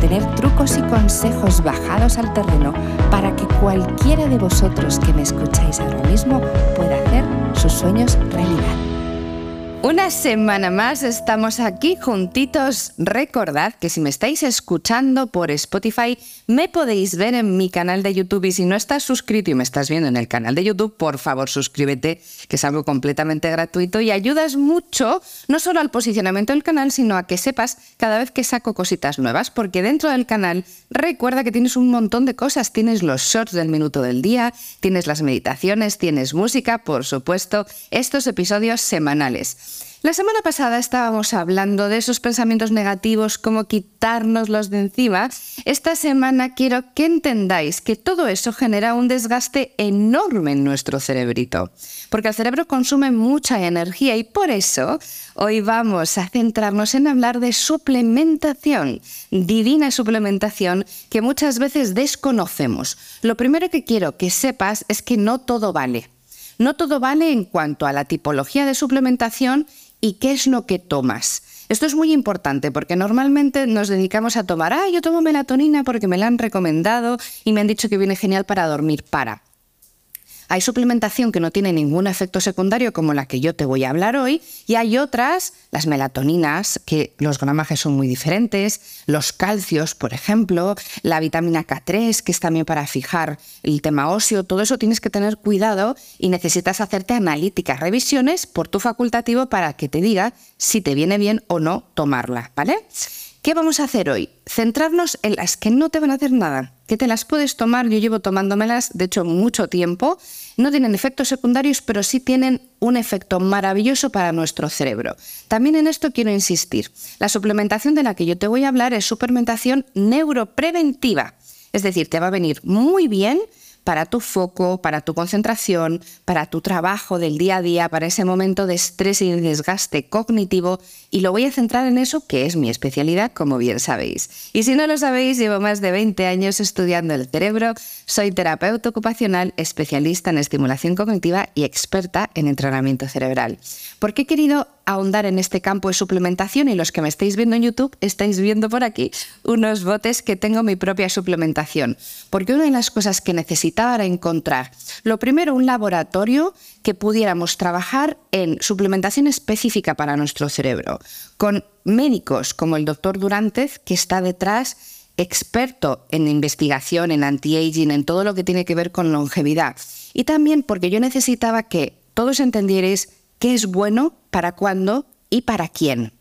tener trucos y consejos bajados al terreno para que cualquiera de vosotros que me escucháis ahora mismo pueda hacer sus sueños realidad. Una semana más estamos aquí juntitos. Recordad que si me estáis escuchando por Spotify, me podéis ver en mi canal de YouTube y si no estás suscrito y me estás viendo en el canal de YouTube, por favor suscríbete, que es algo completamente gratuito y ayudas mucho no solo al posicionamiento del canal, sino a que sepas cada vez que saco cositas nuevas, porque dentro del canal recuerda que tienes un montón de cosas. Tienes los shorts del minuto del día, tienes las meditaciones, tienes música, por supuesto, estos episodios semanales. La semana pasada estábamos hablando de esos pensamientos negativos, cómo quitárnoslos de encima. Esta semana quiero que entendáis que todo eso genera un desgaste enorme en nuestro cerebrito, porque el cerebro consume mucha energía y por eso hoy vamos a centrarnos en hablar de suplementación, divina suplementación que muchas veces desconocemos. Lo primero que quiero que sepas es que no todo vale. No todo vale en cuanto a la tipología de suplementación y qué es lo que tomas. Esto es muy importante porque normalmente nos dedicamos a tomar, ah, yo tomo melatonina porque me la han recomendado y me han dicho que viene genial para dormir. Para. Hay suplementación que no tiene ningún efecto secundario como la que yo te voy a hablar hoy y hay otras, las melatoninas, que los gramajes son muy diferentes, los calcios, por ejemplo, la vitamina K3, que es también para fijar el tema óseo, todo eso tienes que tener cuidado y necesitas hacerte analíticas, revisiones por tu facultativo para que te diga si te viene bien o no tomarla, ¿vale? ¿Qué vamos a hacer hoy? Centrarnos en las que no te van a hacer nada, que te las puedes tomar, yo llevo tomándomelas, de hecho, mucho tiempo, no tienen efectos secundarios, pero sí tienen un efecto maravilloso para nuestro cerebro. También en esto quiero insistir, la suplementación de la que yo te voy a hablar es suplementación neuropreventiva, es decir, te va a venir muy bien para tu foco, para tu concentración, para tu trabajo del día a día, para ese momento de estrés y de desgaste cognitivo y lo voy a centrar en eso que es mi especialidad, como bien sabéis. Y si no lo sabéis, llevo más de 20 años estudiando el cerebro, soy terapeuta ocupacional, especialista en estimulación cognitiva y experta en entrenamiento cerebral. ¿Por qué he querido ahondar en este campo de suplementación y los que me estáis viendo en YouTube estáis viendo por aquí unos botes que tengo mi propia suplementación. Porque una de las cosas que necesitaba era encontrar, lo primero, un laboratorio que pudiéramos trabajar en suplementación específica para nuestro cerebro, con médicos como el doctor Durantez, que está detrás experto en investigación, en anti-aging, en todo lo que tiene que ver con longevidad. Y también porque yo necesitaba que todos entendierais qué es bueno, para cuándo y para quién.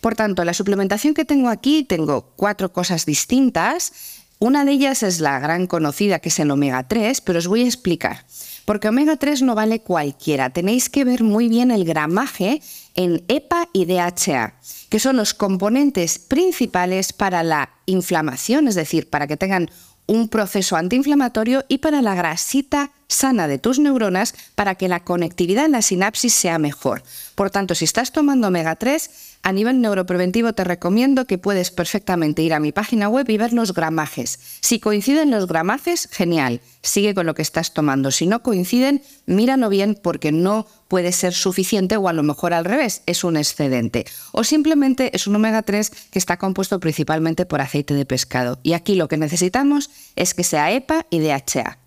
Por tanto, la suplementación que tengo aquí, tengo cuatro cosas distintas. Una de ellas es la gran conocida, que es el omega 3, pero os voy a explicar. Porque omega 3 no vale cualquiera, tenéis que ver muy bien el gramaje en EPA y DHA, que son los componentes principales para la inflamación, es decir, para que tengan un proceso antiinflamatorio y para la grasita sana de tus neuronas para que la conectividad en la sinapsis sea mejor. Por tanto, si estás tomando omega 3, a nivel neuropreventivo te recomiendo que puedes perfectamente ir a mi página web y ver los gramajes. Si coinciden los gramajes, genial, sigue con lo que estás tomando. Si no coinciden, míralo bien porque no puede ser suficiente o a lo mejor al revés, es un excedente. O simplemente es un omega 3 que está compuesto principalmente por aceite de pescado. Y aquí lo que necesitamos es que sea EPA y DHA.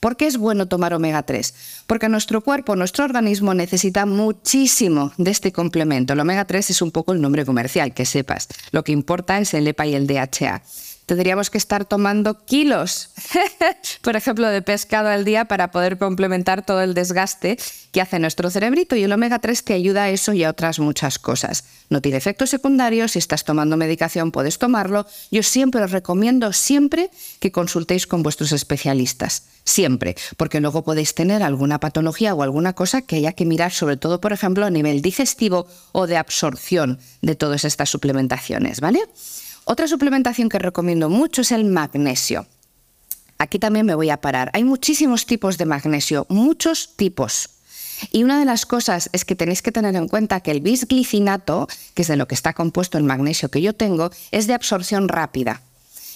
¿Por qué es bueno tomar omega 3? Porque nuestro cuerpo, nuestro organismo necesita muchísimo de este complemento. El omega 3 es un poco el nombre comercial, que sepas. Lo que importa es el EPA y el DHA tendríamos que estar tomando kilos, por ejemplo, de pescado al día para poder complementar todo el desgaste que hace nuestro cerebrito y el omega 3 te ayuda a eso y a otras muchas cosas. No tiene efectos secundarios, si estás tomando medicación puedes tomarlo. Yo siempre os recomiendo siempre que consultéis con vuestros especialistas, siempre, porque luego podéis tener alguna patología o alguna cosa que haya que mirar, sobre todo, por ejemplo, a nivel digestivo o de absorción de todas estas suplementaciones, ¿vale? Otra suplementación que recomiendo mucho es el magnesio. aquí también me voy a parar. Hay muchísimos tipos de magnesio, muchos tipos. Y una de las cosas es que tenéis que tener en cuenta que el bisglicinato, que es de lo que está compuesto el magnesio que yo tengo, es de absorción rápida.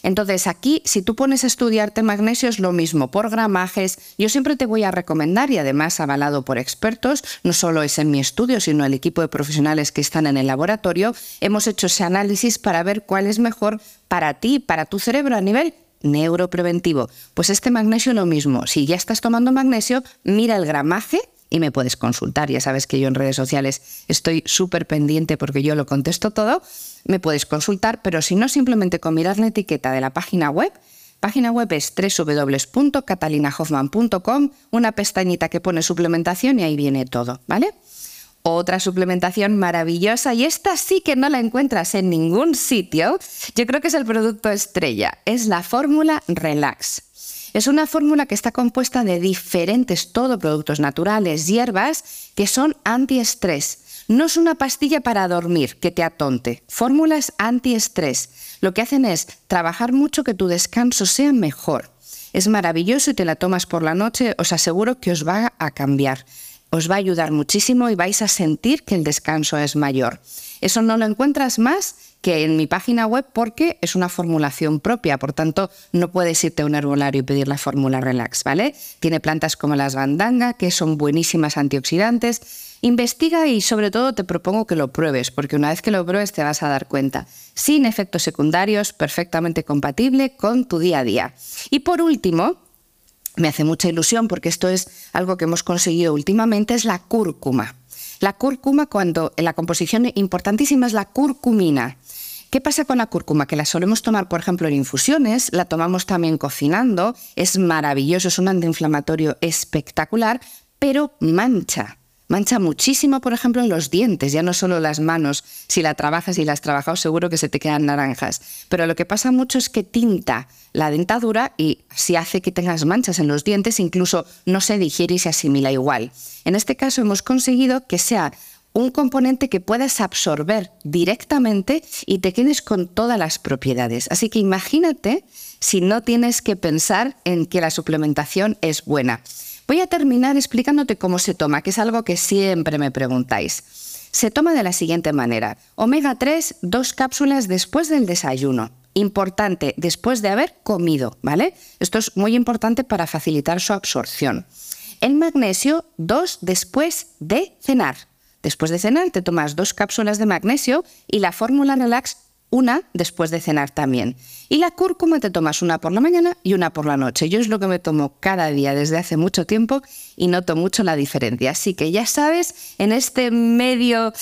Entonces aquí, si tú pones a estudiarte magnesio es lo mismo, por gramajes, yo siempre te voy a recomendar y además avalado por expertos, no solo es en mi estudio, sino el equipo de profesionales que están en el laboratorio, hemos hecho ese análisis para ver cuál es mejor para ti, para tu cerebro a nivel neuropreventivo. Pues este magnesio lo mismo, si ya estás tomando magnesio, mira el gramaje y me puedes consultar. Ya sabes que yo en redes sociales estoy súper pendiente porque yo lo contesto todo. Me puedes consultar, pero si no, simplemente con mirar la etiqueta de la página web. Página web es www.catalinahoffman.com, una pestañita que pone suplementación y ahí viene todo, ¿vale? Otra suplementación maravillosa, y esta sí que no la encuentras en ningún sitio, yo creo que es el producto estrella, es la fórmula Relax. Es una fórmula que está compuesta de diferentes todo productos naturales, hierbas, que son antiestrés. No es una pastilla para dormir que te atonte. Fórmulas antiestrés. Lo que hacen es trabajar mucho que tu descanso sea mejor. Es maravilloso y te la tomas por la noche, os aseguro que os va a cambiar. Os va a ayudar muchísimo y vais a sentir que el descanso es mayor. Eso no lo encuentras más que en mi página web porque es una formulación propia, por tanto no puedes irte a un herbolario y pedir la fórmula relax, ¿vale? Tiene plantas como las bandanga, que son buenísimas antioxidantes. Investiga y sobre todo te propongo que lo pruebes, porque una vez que lo pruebes te vas a dar cuenta. Sin efectos secundarios, perfectamente compatible con tu día a día. Y por último, me hace mucha ilusión porque esto es algo que hemos conseguido últimamente, es la cúrcuma. La cúrcuma, cuando la composición importantísima es la curcumina. ¿Qué pasa con la cúrcuma? Que la solemos tomar, por ejemplo, en infusiones, la tomamos también cocinando, es maravilloso, es un antiinflamatorio espectacular, pero mancha. Mancha muchísimo, por ejemplo, en los dientes, ya no solo las manos. Si la trabajas y la has trabajado, seguro que se te quedan naranjas. Pero lo que pasa mucho es que tinta la dentadura y si hace que tengas manchas en los dientes, incluso no se digiere y se asimila igual. En este caso hemos conseguido que sea un componente que puedas absorber directamente y te quedes con todas las propiedades. Así que imagínate si no tienes que pensar en que la suplementación es buena. Voy a terminar explicándote cómo se toma, que es algo que siempre me preguntáis. Se toma de la siguiente manera. Omega 3, dos cápsulas después del desayuno. Importante, después de haber comido, ¿vale? Esto es muy importante para facilitar su absorción. El magnesio, dos después de cenar. Después de cenar te tomas dos cápsulas de magnesio y la fórmula relax una después de cenar también. Y la cúrcuma te tomas una por la mañana y una por la noche. Yo es lo que me tomo cada día desde hace mucho tiempo y noto mucho la diferencia. Así que ya sabes, en este medio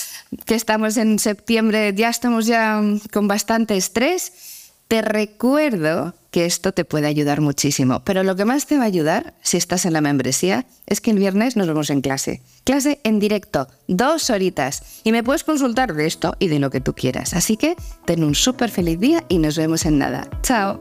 que estamos en septiembre, ya estamos ya con bastante estrés te recuerdo que esto te puede ayudar muchísimo, pero lo que más te va a ayudar, si estás en la membresía, es que el viernes nos vemos en clase. Clase en directo, dos horitas, y me puedes consultar de esto y de lo que tú quieras. Así que ten un súper feliz día y nos vemos en nada. Chao.